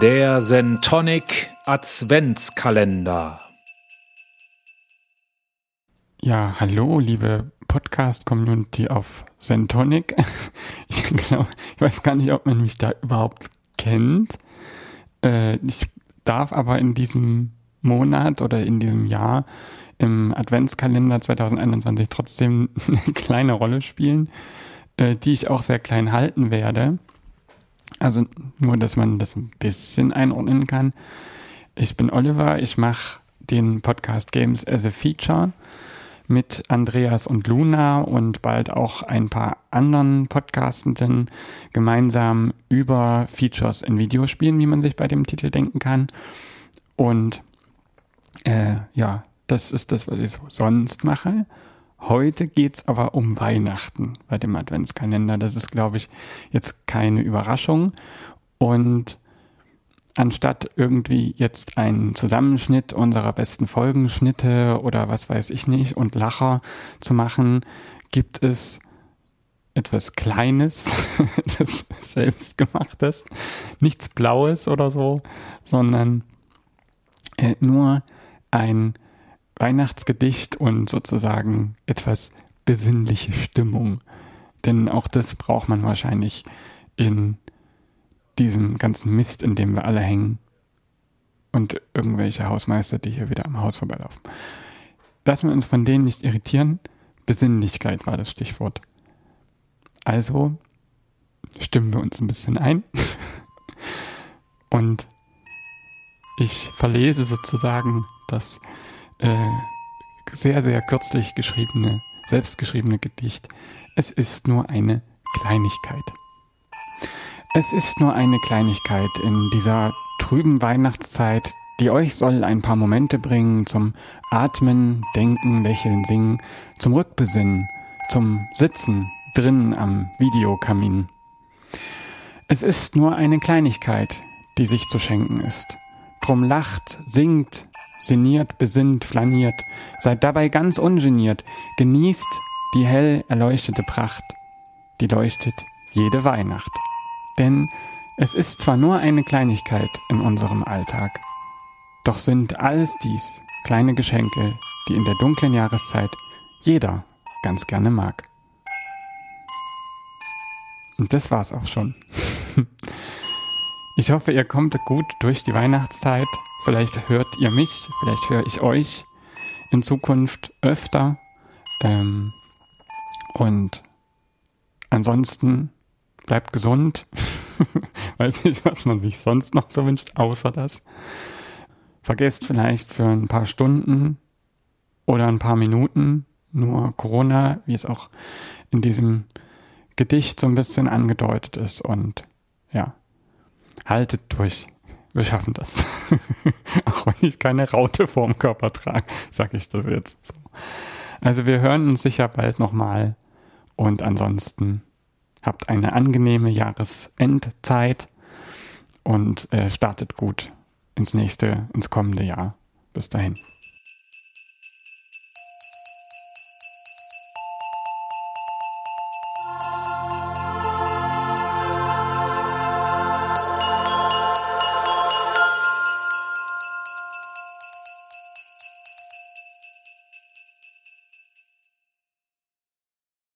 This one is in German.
Der Sentonic Adventskalender. Ja, hallo, liebe Podcast-Community auf Sentonic. Ich glaube, ich weiß gar nicht, ob man mich da überhaupt kennt. Äh, ich darf aber in diesem Monat oder in diesem Jahr im Adventskalender 2021 trotzdem eine kleine Rolle spielen, äh, die ich auch sehr klein halten werde. Also nur, dass man das ein bisschen einordnen kann. Ich bin Oliver, ich mache den Podcast Games as a Feature mit Andreas und Luna und bald auch ein paar anderen Podcastenden gemeinsam über Features in Videospielen, wie man sich bei dem Titel denken kann. Und äh, ja, das ist das, was ich so sonst mache. Heute geht's aber um Weihnachten bei dem Adventskalender. Das ist, glaube ich, jetzt keine Überraschung. Und anstatt irgendwie jetzt einen Zusammenschnitt unserer besten Folgenschnitte oder was weiß ich nicht und Lacher zu machen, gibt es etwas Kleines, etwas Selbstgemachtes, nichts Blaues oder so, sondern äh, nur ein Weihnachtsgedicht und sozusagen etwas besinnliche Stimmung. Denn auch das braucht man wahrscheinlich in diesem ganzen Mist, in dem wir alle hängen. Und irgendwelche Hausmeister, die hier wieder am Haus vorbeilaufen. Lassen wir uns von denen nicht irritieren. Besinnlichkeit war das Stichwort. Also stimmen wir uns ein bisschen ein. Und ich verlese sozusagen das äh, sehr, sehr kürzlich geschriebene, selbstgeschriebene Gedicht. Es ist nur eine Kleinigkeit. Es ist nur eine Kleinigkeit in dieser trüben Weihnachtszeit, die euch soll ein paar Momente bringen zum Atmen, Denken, Lächeln, Singen, zum Rückbesinnen, zum Sitzen drinnen am Videokamin. Es ist nur eine Kleinigkeit, die sich zu schenken ist. Drum lacht, singt, sinniert, besinnt, flaniert, seid dabei ganz ungeniert, genießt die hell erleuchtete Pracht, die leuchtet jede Weihnacht. Denn es ist zwar nur eine Kleinigkeit in unserem Alltag, doch sind alles dies kleine Geschenke, die in der dunklen Jahreszeit jeder ganz gerne mag. Und das war's auch schon. Ich hoffe, ihr kommt gut durch die Weihnachtszeit Vielleicht hört ihr mich, vielleicht höre ich euch in Zukunft öfter. Ähm, und ansonsten bleibt gesund. Weiß nicht, was man sich sonst noch so wünscht, außer das. Vergesst vielleicht für ein paar Stunden oder ein paar Minuten nur Corona, wie es auch in diesem Gedicht so ein bisschen angedeutet ist. Und ja, haltet durch. Wir schaffen das. Auch wenn ich keine Raute vorm Körper trage, sage ich das jetzt. So. Also wir hören uns sicher bald nochmal. Und ansonsten habt eine angenehme Jahresendzeit und äh, startet gut ins nächste, ins kommende Jahr. Bis dahin.